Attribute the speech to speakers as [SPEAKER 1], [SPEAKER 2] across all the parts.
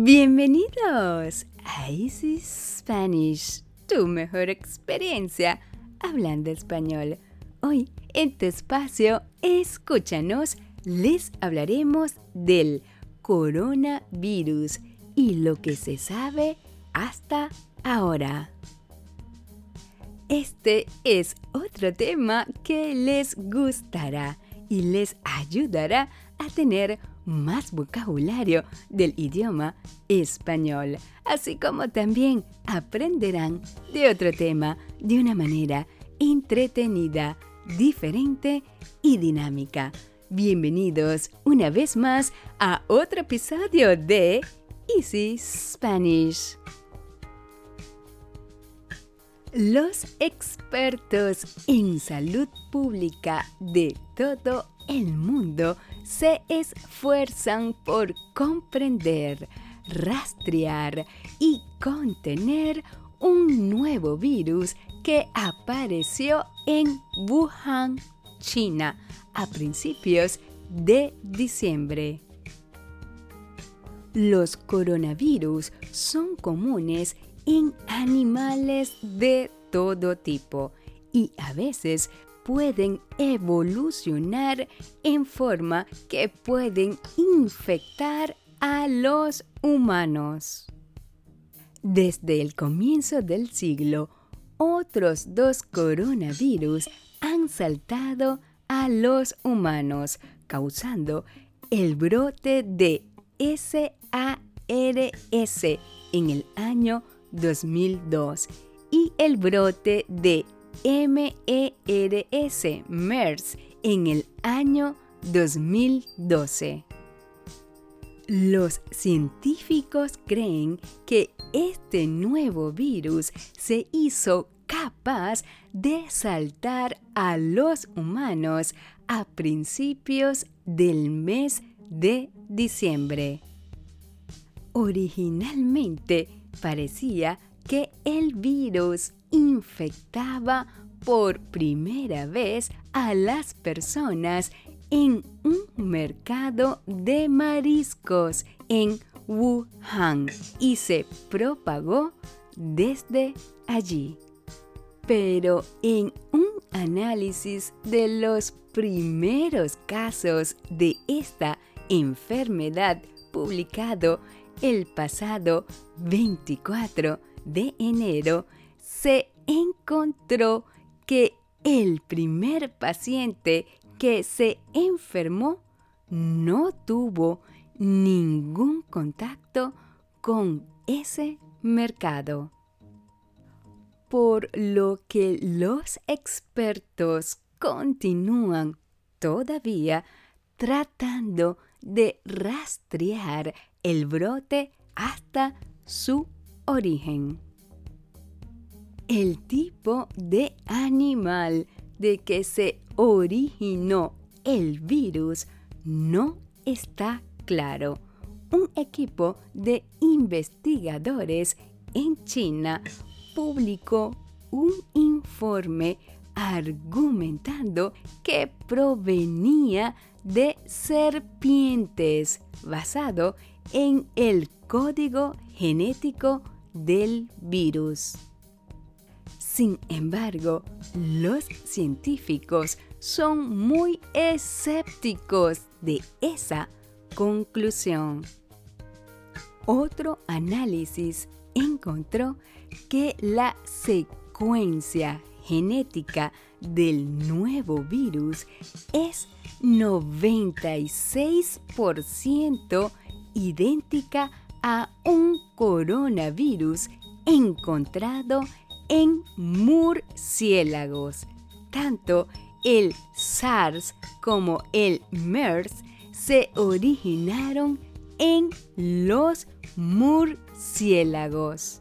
[SPEAKER 1] Bienvenidos a Easy Spanish, tu mejor experiencia hablando español. Hoy en tu espacio, escúchanos, les hablaremos del coronavirus y lo que se sabe hasta ahora. Este es otro tema que les gustará y les ayudará a tener más vocabulario del idioma español, así como también aprenderán de otro tema de una manera entretenida, diferente y dinámica. Bienvenidos una vez más a otro episodio de Easy Spanish. Los expertos en salud pública de todo el mundo se esfuerzan por comprender, rastrear y contener un nuevo virus que apareció en Wuhan, China, a principios de diciembre. Los coronavirus son comunes en animales de todo tipo y a veces pueden evolucionar en forma que pueden infectar a los humanos. Desde el comienzo del siglo, otros dos coronavirus han saltado a los humanos, causando el brote de SARS en el año 2002 y el brote de MERS, MERS, en el año 2012. Los científicos creen que este nuevo virus se hizo capaz de saltar a los humanos a principios del mes de diciembre. Originalmente parecía que el virus infectaba por primera vez a las personas en un mercado de mariscos en Wuhan y se propagó desde allí. Pero en un análisis de los primeros casos de esta enfermedad publicado el pasado 24 de enero, se encontró que el primer paciente que se enfermó no tuvo ningún contacto con ese mercado. Por lo que los expertos continúan todavía tratando de rastrear el brote hasta su origen. El tipo de animal de que se originó el virus no está claro. Un equipo de investigadores en China publicó un informe argumentando que provenía de serpientes basado en el código genético del virus. Sin embargo, los científicos son muy escépticos de esa conclusión. Otro análisis encontró que la secuencia genética del nuevo virus es 96% idéntica a un coronavirus encontrado en murciélagos. Tanto el SARS como el MERS se originaron en los murciélagos.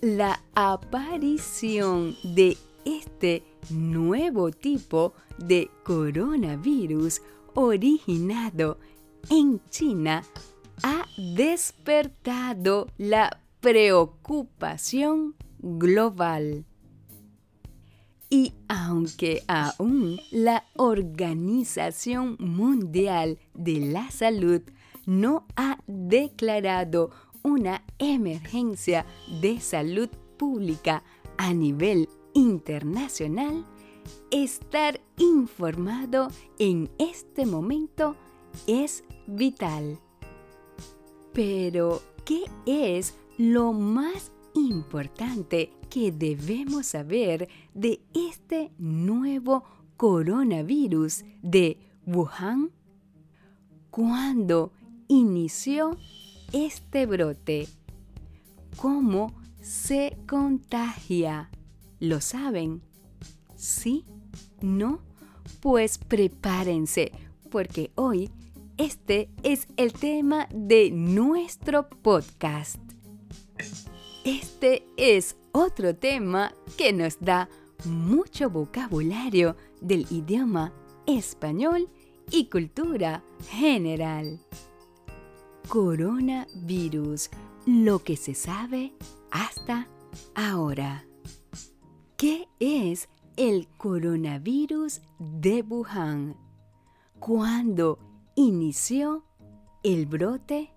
[SPEAKER 1] La aparición de este nuevo tipo de coronavirus originado en China ha despertado la preocupación global. Y aunque aún la Organización Mundial de la Salud no ha declarado una emergencia de salud pública a nivel internacional, estar informado en este momento es vital. Pero, ¿qué es lo más importante que debemos saber de este nuevo coronavirus de Wuhan? ¿Cuándo inició este brote? ¿Cómo se contagia? ¿Lo saben? ¿Sí? ¿No? Pues prepárense, porque hoy este es el tema de nuestro podcast. Este es otro tema que nos da mucho vocabulario del idioma español y cultura general. Coronavirus, lo que se sabe hasta ahora. ¿Qué es el coronavirus de Wuhan? ¿Cuándo inició el brote?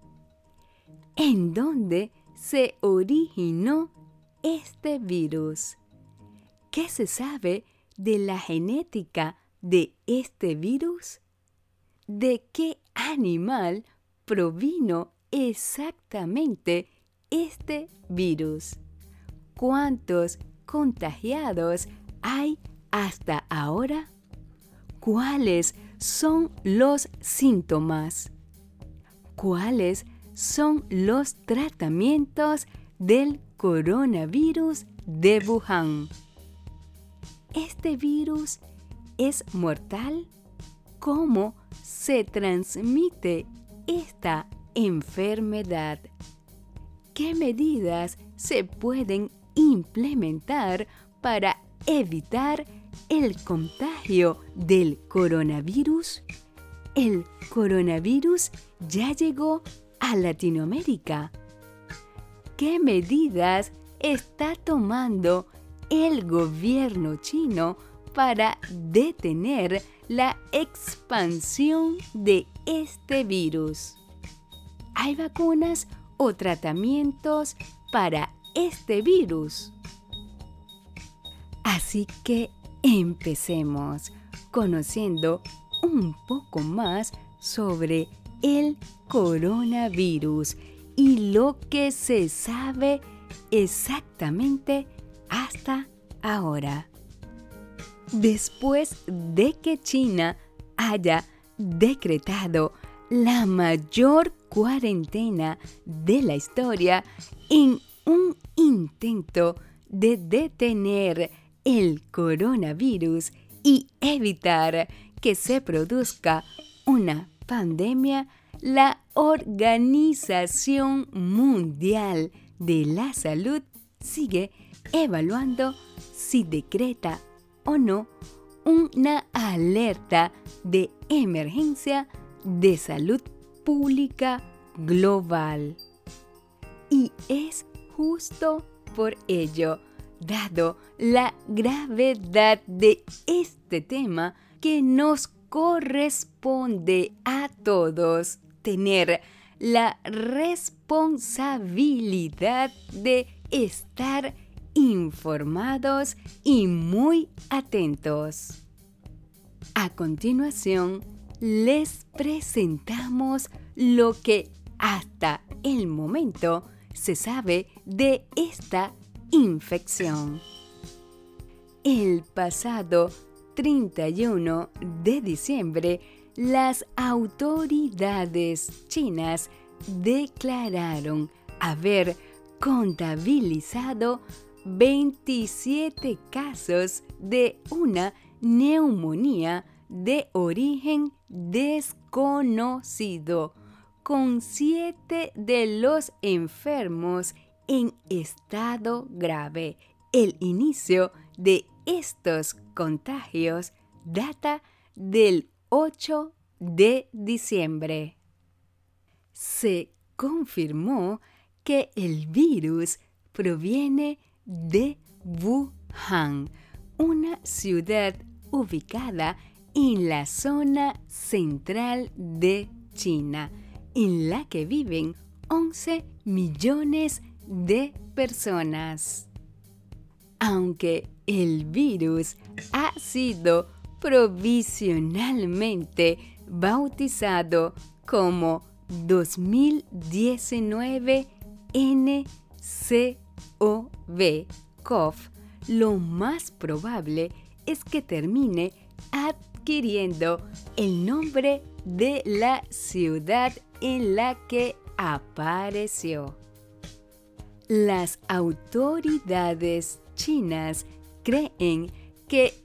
[SPEAKER 1] ¿En dónde se originó este virus? ¿Qué se sabe de la genética de este virus? ¿De qué animal provino exactamente este virus? ¿Cuántos contagiados hay hasta ahora? ¿Cuáles son los síntomas? ¿Cuáles son los tratamientos del coronavirus de Wuhan? ¿Este virus es mortal? ¿Cómo se transmite esta enfermedad? ¿Qué medidas se pueden implementar para evitar el contagio del coronavirus? El coronavirus ya llegó a Latinoamérica. ¿Qué medidas está tomando el gobierno chino para detener la expansión de este virus? ¿Hay vacunas o tratamientos para este virus? Así que empecemos conociendo un poco más sobre el coronavirus y lo que se sabe exactamente hasta ahora. Después de que China haya decretado la mayor cuarentena de la historia en un intento de detener el coronavirus y evitar que se produzca una pandemia, la Organización Mundial de la Salud sigue evaluando si decreta o no una alerta de emergencia de salud pública global. Y es justo por ello dado la gravedad de este tema que nos corresponde a todos tener la responsabilidad de estar informados y muy atentos. A continuación, les presentamos lo que hasta el momento se sabe de esta infección. El pasado 31 de diciembre, las autoridades chinas declararon haber contabilizado 27 casos de una neumonía de origen desconocido, con 7 de los enfermos en estado grave. El inicio de estos contagios data del 8 de diciembre. Se confirmó que el virus proviene de Wuhan, una ciudad ubicada en la zona central de China, en la que viven 11 millones de personas. Aunque el virus ha sido provisionalmente bautizado como 2019 NCOV COV, lo más probable es que termine adquiriendo el nombre de la ciudad en la que apareció. Las autoridades chinas creen que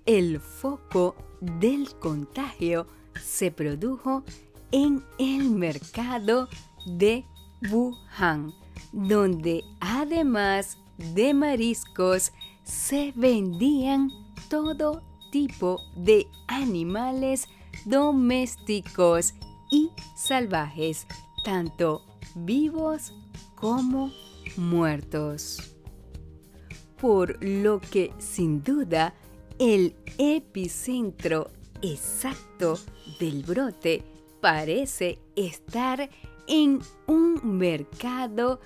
[SPEAKER 1] el foco del contagio se produjo en el mercado de Wuhan, donde además de mariscos se vendían todo tipo de animales domésticos y salvajes, tanto vivos como muertos. Por lo que sin duda el epicentro exacto del brote parece estar en un mercado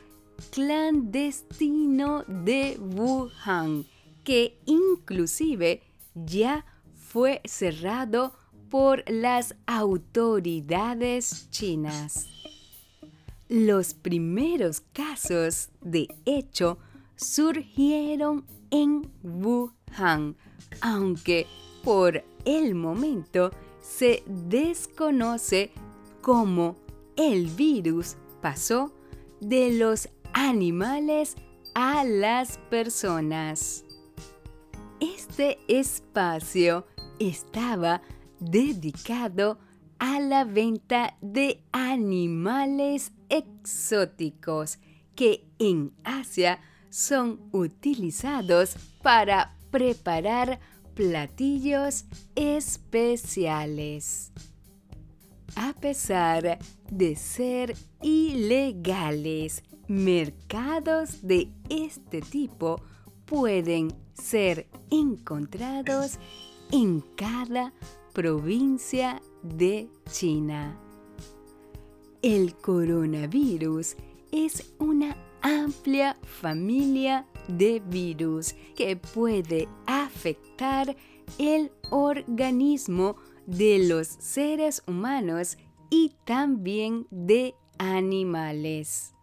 [SPEAKER 1] clandestino de Wuhan, que inclusive ya fue cerrado por las autoridades chinas. Los primeros casos, de hecho, surgieron en Wuhan, aunque por el momento se desconoce cómo el virus pasó de los animales a las personas. Este espacio estaba dedicado a la venta de animales exóticos que en Asia son utilizados para preparar platillos especiales. A pesar de ser ilegales, mercados de este tipo pueden ser encontrados en cada provincia de China. El coronavirus es una amplia familia de virus que puede afectar el organismo de los seres humanos y también de animales.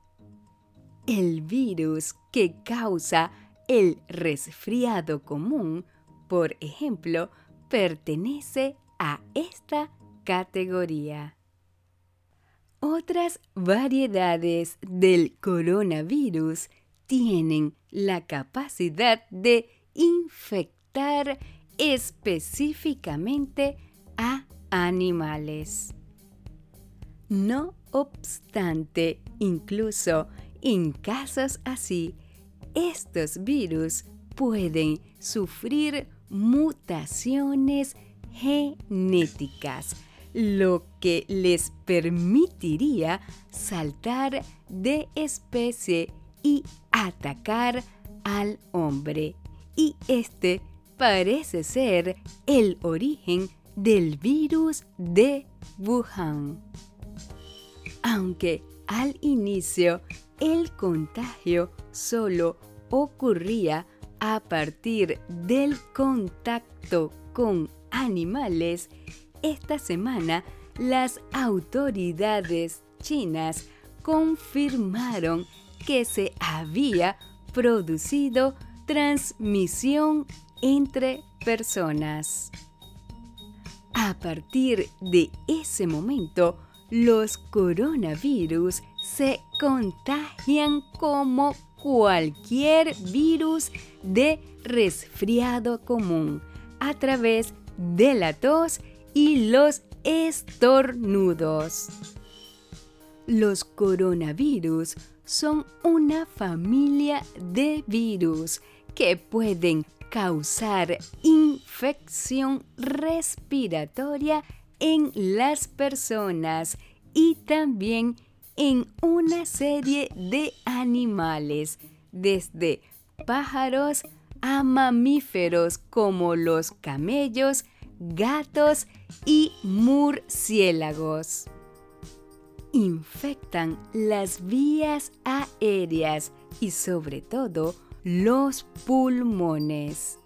[SPEAKER 1] El virus que causa el resfriado común, por ejemplo, pertenece a esta categoría. Otras variedades del coronavirus tienen la capacidad de infectar específicamente a animales. No obstante, incluso en casos así, estos virus pueden sufrir mutaciones genéticas, lo que les permitiría saltar de especie y atacar al hombre. Y este parece ser el origen del virus de Wuhan. Aunque al inicio el contagio solo ocurría a partir del contacto con animales, esta semana las autoridades chinas confirmaron que se había producido transmisión entre personas. A partir de ese momento, los coronavirus se contagian como cualquier virus de resfriado común a través de la tos y los estornudos. Los coronavirus son una familia de virus que pueden causar infección respiratoria en las personas y también en una serie de animales, desde pájaros a mamíferos como los camellos, gatos y murciélagos. Infectan las vías aéreas y sobre todo los pulmones.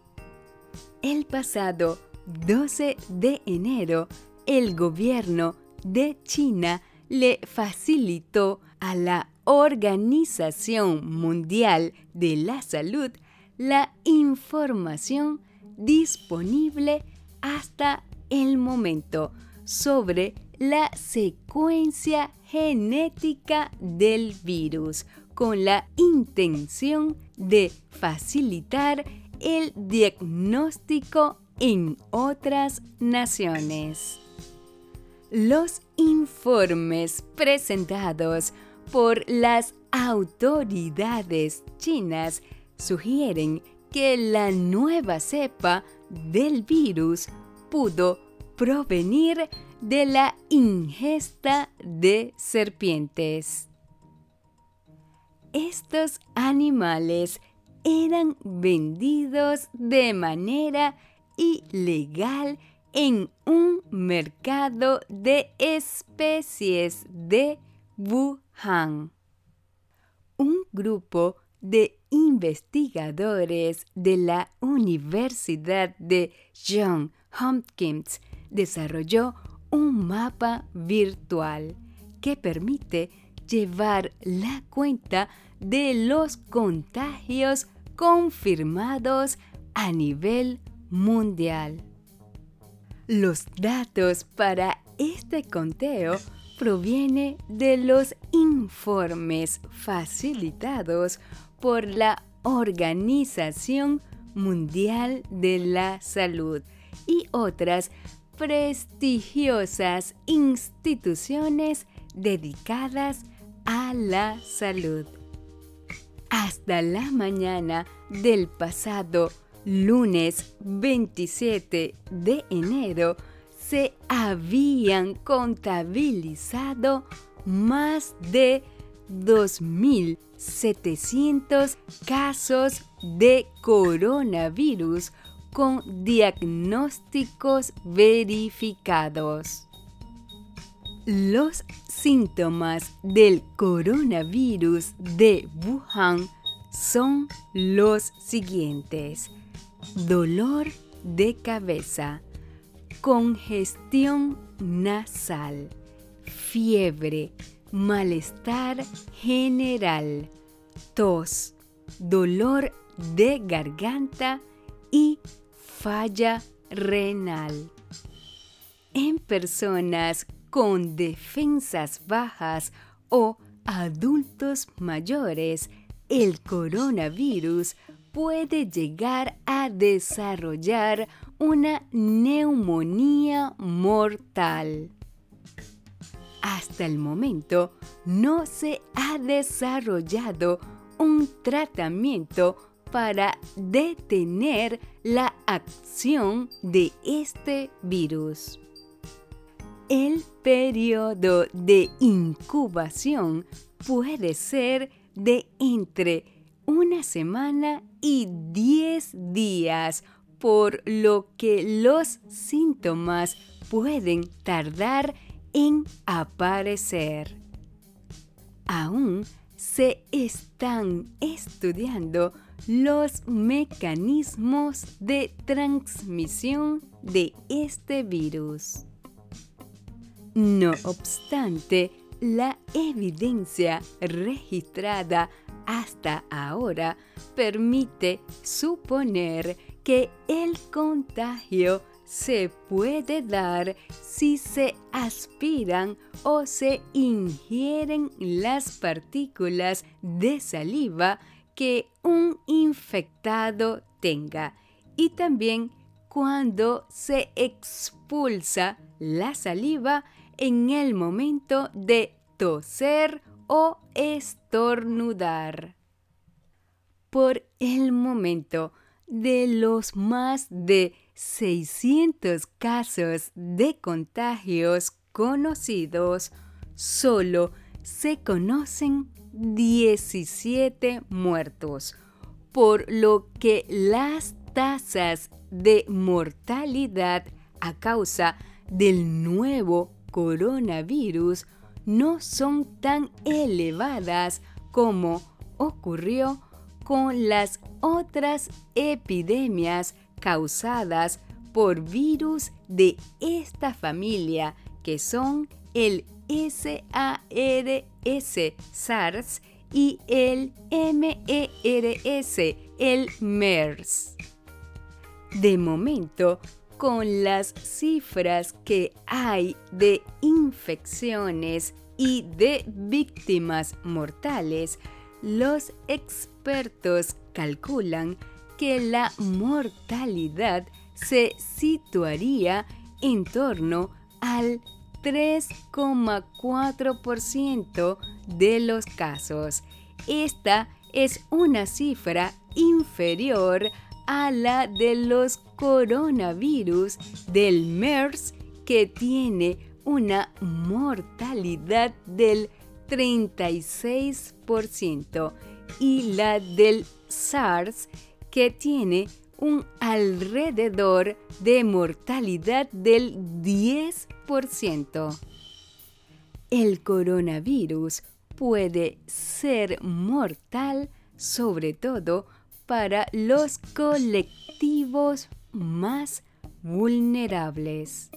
[SPEAKER 1] El pasado 12 de enero, el gobierno de China le facilitó a la Organización Mundial de la Salud la información disponible hasta el momento sobre la secuencia genética del virus con la intención de facilitar el diagnóstico en otras naciones. Los informes presentados por las autoridades chinas sugieren que la nueva cepa del virus pudo provenir de la ingesta de serpientes. Estos animales eran vendidos de manera ilegal en un mercado de especies de Wuhan. Un grupo de investigadores de la Universidad de Johns Hopkins desarrolló un mapa virtual que permite llevar la cuenta de los contagios confirmados a nivel mundial. Los datos para este conteo proviene de los informes facilitados por la Organización Mundial de la Salud y otras prestigiosas instituciones dedicadas a la salud. Hasta la mañana del pasado lunes 27 de enero se habían contabilizado más de 2.700 casos de coronavirus con diagnósticos verificados. Los síntomas del coronavirus de Wuhan son los siguientes. Dolor de cabeza, congestión nasal, fiebre, malestar general, tos, dolor de garganta y falla renal. En personas con defensas bajas o adultos mayores, el coronavirus puede llegar a desarrollar una neumonía mortal. Hasta el momento no se ha desarrollado un tratamiento para detener la acción de este virus. El periodo de incubación puede ser de entre una semana y 10 días, por lo que los síntomas pueden tardar en aparecer. Aún se están estudiando los mecanismos de transmisión de este virus. No obstante, la evidencia registrada hasta ahora permite suponer que el contagio se puede dar si se aspiran o se ingieren las partículas de saliva que un infectado tenga y también cuando se expulsa la saliva en el momento de toser o estornudar. Por el momento, de los más de 600 casos de contagios conocidos, solo se conocen 17 muertos, por lo que las tasas de mortalidad a causa del nuevo coronavirus no son tan elevadas como ocurrió con las otras epidemias causadas por virus de esta familia que son el SARS, y el MERS, el MERS. De momento, con las cifras que hay de infecciones y de víctimas mortales, los expertos calculan que la mortalidad se situaría en torno al 3,4% de los casos. Esta es una cifra inferior a la de los coronavirus del MERS que tiene una mortalidad del 36% y la del SARS que tiene un alrededor de mortalidad del 10%. El coronavirus puede ser mortal sobre todo para los colectivos más vulnerables.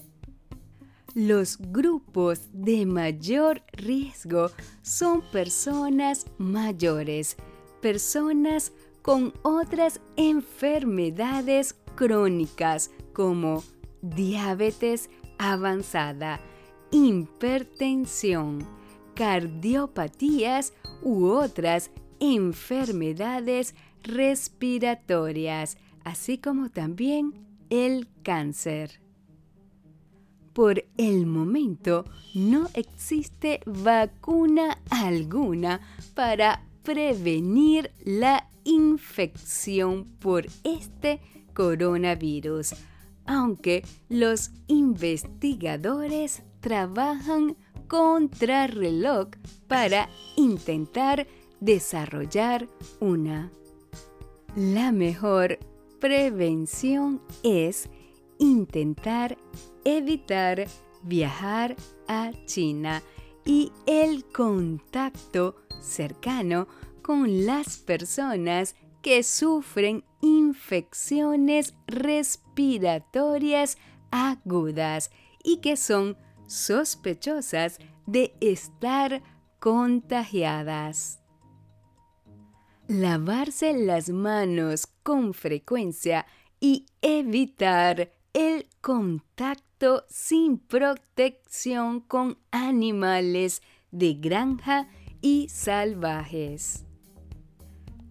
[SPEAKER 1] Los grupos de mayor riesgo son personas mayores, personas con otras enfermedades crónicas como diabetes avanzada, hipertensión, cardiopatías u otras enfermedades respiratorias, así como también el cáncer. Por el momento no existe vacuna alguna para prevenir la infección por este coronavirus, aunque los investigadores trabajan contra reloj para intentar desarrollar una. La mejor prevención es intentar evitar viajar a China y el contacto cercano con las personas que sufren infecciones respiratorias agudas y que son sospechosas de estar contagiadas. Lavarse las manos con frecuencia y evitar el contacto sin protección con animales de granja y salvajes.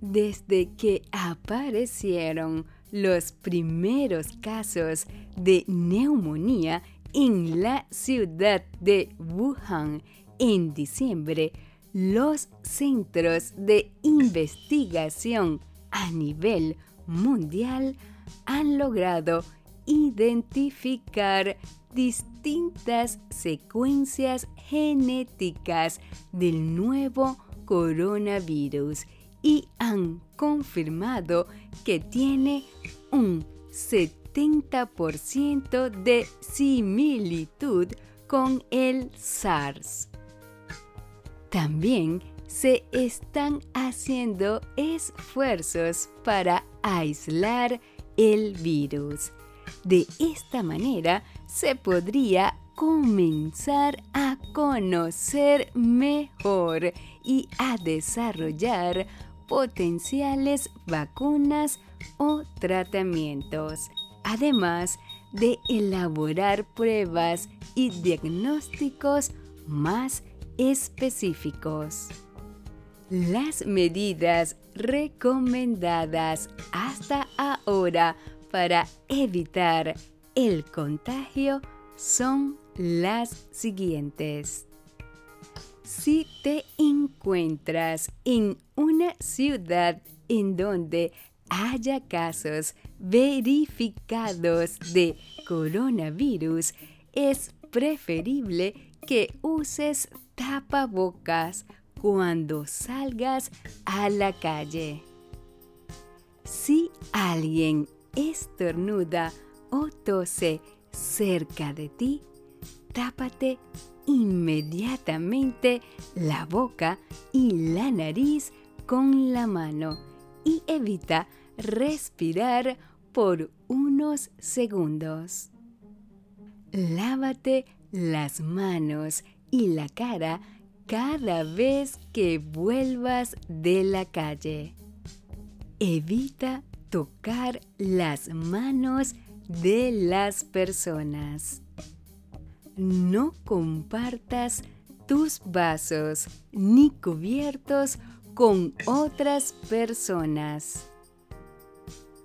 [SPEAKER 1] Desde que aparecieron los primeros casos de neumonía en la ciudad de Wuhan en diciembre, los centros de investigación a nivel mundial han logrado identificar distintas secuencias genéticas del nuevo coronavirus y han confirmado que tiene un 70% de similitud con el SARS. También se están haciendo esfuerzos para aislar el virus. De esta manera se podría comenzar a conocer mejor y a desarrollar potenciales vacunas o tratamientos, además de elaborar pruebas y diagnósticos más específicos. Las medidas recomendadas hasta ahora para evitar el contagio son las siguientes. Si te encuentras en una ciudad en donde haya casos verificados de coronavirus, es preferible que uses tapabocas cuando salgas a la calle. Si alguien estornuda o tose cerca de ti, tápate inmediatamente la boca y la nariz con la mano y evita respirar por unos segundos. Lávate las manos y la cara cada vez que vuelvas de la calle. Evita tocar las manos de las personas. No compartas tus vasos ni cubiertos con otras personas.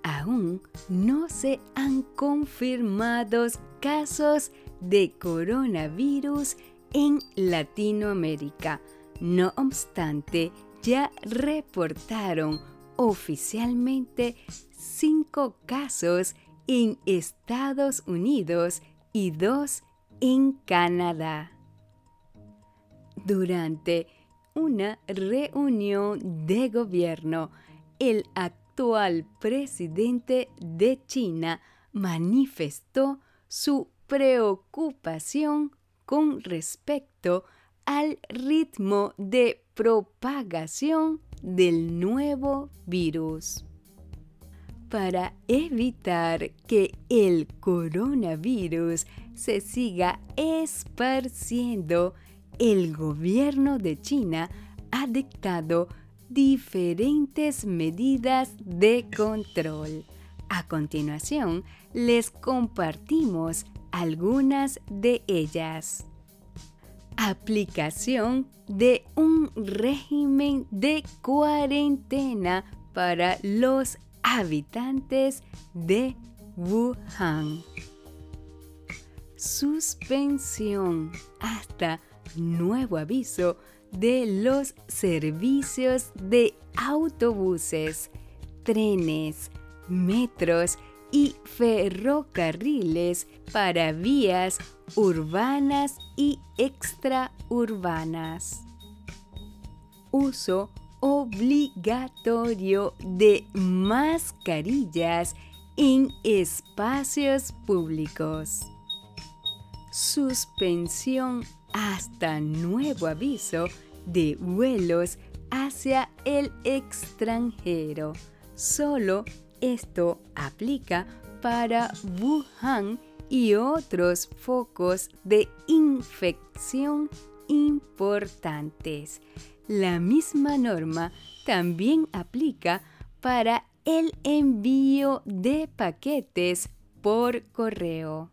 [SPEAKER 1] Aún no se han confirmado casos de coronavirus en Latinoamérica. No obstante, ya reportaron oficialmente cinco casos en Estados Unidos y dos en Canadá. Durante una reunión de gobierno, el actual presidente de China manifestó su preocupación con respecto al ritmo de propagación del nuevo virus. Para evitar que el coronavirus se siga esparciendo, el gobierno de China ha dictado diferentes medidas de control. A continuación, les compartimos algunas de ellas. Aplicación de un régimen de cuarentena para los habitantes de Wuhan. Suspensión hasta nuevo aviso de los servicios de autobuses, trenes, metros y ferrocarriles para vías urbanas y extraurbanas. Uso obligatorio de mascarillas en espacios públicos. Suspensión hasta nuevo aviso de vuelos hacia el extranjero. Solo esto aplica para Wuhan y otros focos de infección importantes. La misma norma también aplica para el envío de paquetes por correo.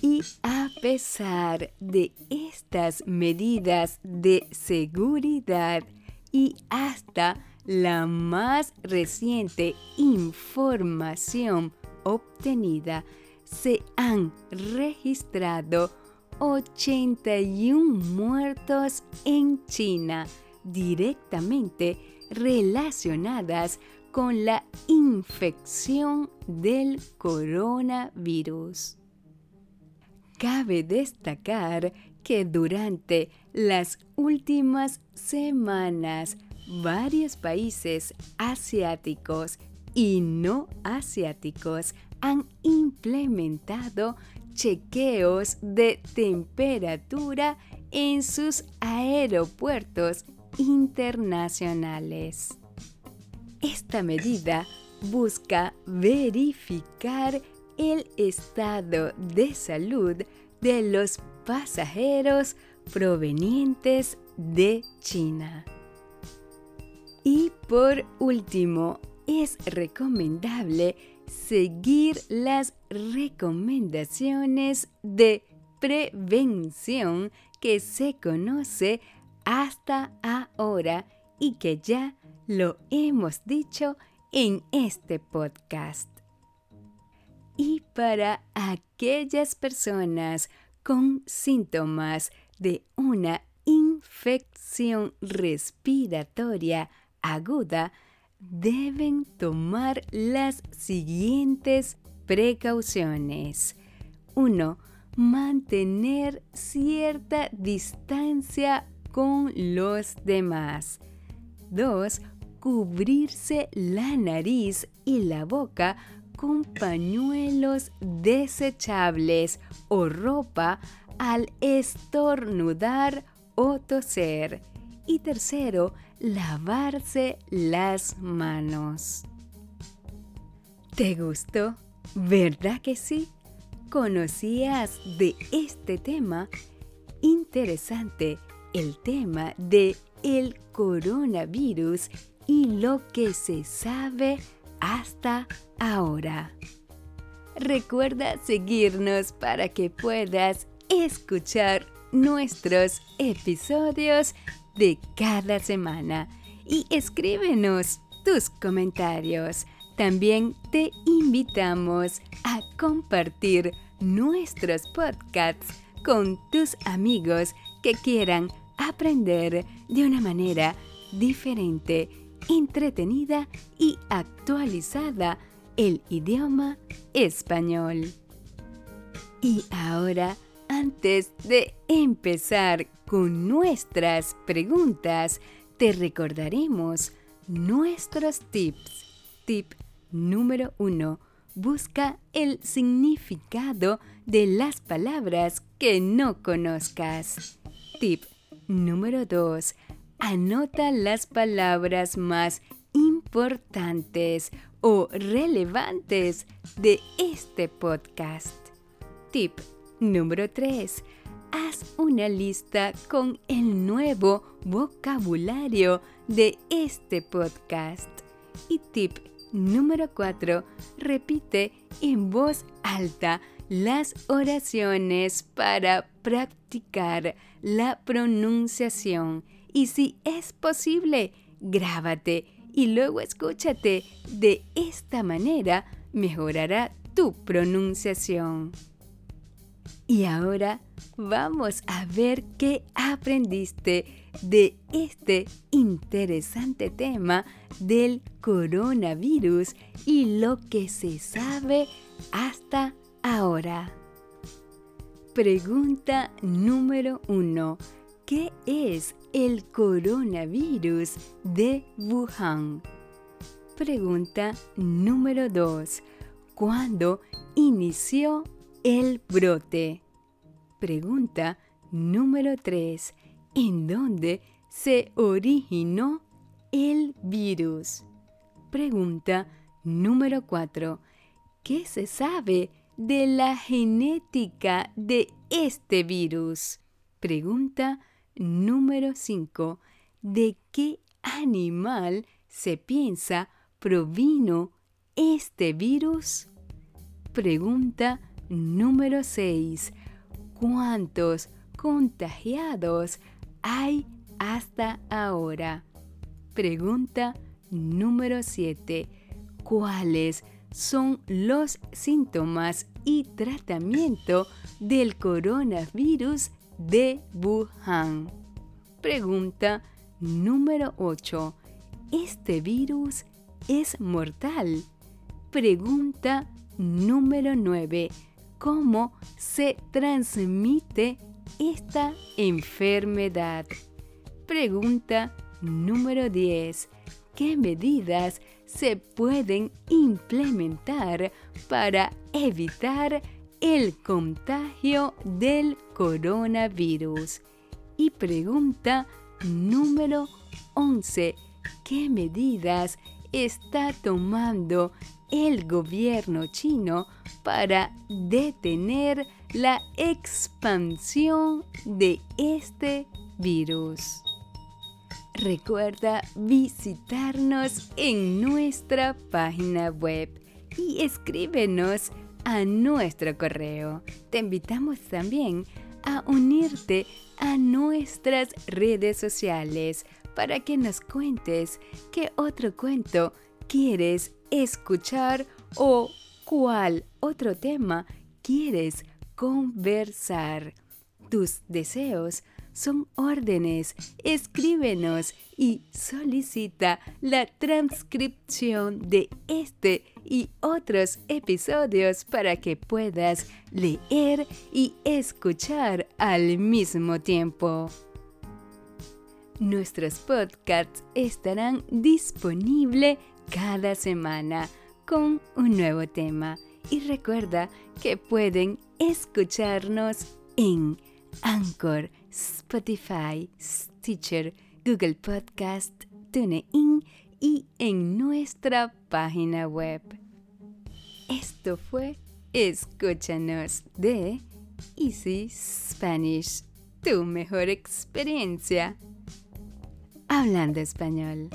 [SPEAKER 1] Y a pesar de estas medidas de seguridad y hasta la más reciente información obtenida, se han registrado 81 muertos en China directamente relacionadas con la infección del coronavirus. Cabe destacar que durante las últimas semanas varios países asiáticos y no asiáticos han implementado chequeos de temperatura en sus aeropuertos internacionales. Esta medida busca verificar el estado de salud de los pasajeros provenientes de China. Y por último, es recomendable seguir las recomendaciones de prevención que se conoce hasta ahora y que ya lo hemos dicho en este podcast. Y para aquellas personas con síntomas de una infección respiratoria aguda, deben tomar las siguientes precauciones. 1. Mantener cierta distancia con los demás. 2. Cubrirse la nariz y la boca con pañuelos desechables o ropa al estornudar o toser. Y tercero, lavarse las manos. ¿Te gustó? ¿Verdad que sí? ¿Conocías de este tema? Interesante el tema de el coronavirus y lo que se sabe hasta ahora. Recuerda seguirnos para que puedas escuchar nuestros episodios de cada semana y escríbenos tus comentarios. También te invitamos a compartir nuestros podcasts con tus amigos que quieran aprender de una manera diferente, entretenida y actualizada el idioma español. Y ahora, antes de empezar con nuestras preguntas, te recordaremos nuestros tips. Tip número 1. Busca el significado de las palabras que no conozcas. Tip número 2. Anota las palabras más importantes o relevantes de este podcast. Tip número 3 haz una lista con el nuevo vocabulario de este podcast. Y tip número 4, repite en voz alta las oraciones para practicar la pronunciación. Y si es posible, grábate y luego escúchate. De esta manera mejorará tu pronunciación. Y ahora vamos a ver qué aprendiste de este interesante tema del coronavirus y lo que se sabe hasta ahora. Pregunta número uno. ¿Qué es el coronavirus de Wuhan? Pregunta número 2. ¿Cuándo inició el brote. Pregunta número 3. ¿En dónde se originó el virus? Pregunta número 4. ¿Qué se sabe de la genética de este virus? Pregunta número 5. ¿De qué animal se piensa provino este virus? Pregunta Número 6. ¿Cuántos contagiados hay hasta ahora? Pregunta número 7. ¿Cuáles son los síntomas y tratamiento del coronavirus de Wuhan? Pregunta número 8. ¿Este virus es mortal? Pregunta número 9 cómo se transmite esta enfermedad. Pregunta número 10. ¿Qué medidas se pueden implementar para evitar el contagio del coronavirus? Y pregunta número 11. ¿Qué medidas está tomando el gobierno chino para detener la expansión de este virus. Recuerda visitarnos en nuestra página web y escríbenos a nuestro correo. Te invitamos también a unirte a nuestras redes sociales para que nos cuentes qué otro cuento quieres escuchar o cuál otro tema quieres conversar. Tus deseos son órdenes. Escríbenos y solicita la transcripción de este y otros episodios para que puedas leer y escuchar al mismo tiempo. Nuestros podcasts estarán disponibles cada semana con un nuevo tema. Y recuerda que pueden escucharnos en Anchor, Spotify, Stitcher, Google Podcast, TuneIn y en nuestra página web. Esto fue Escúchanos de Easy Spanish, tu mejor experiencia hablando español.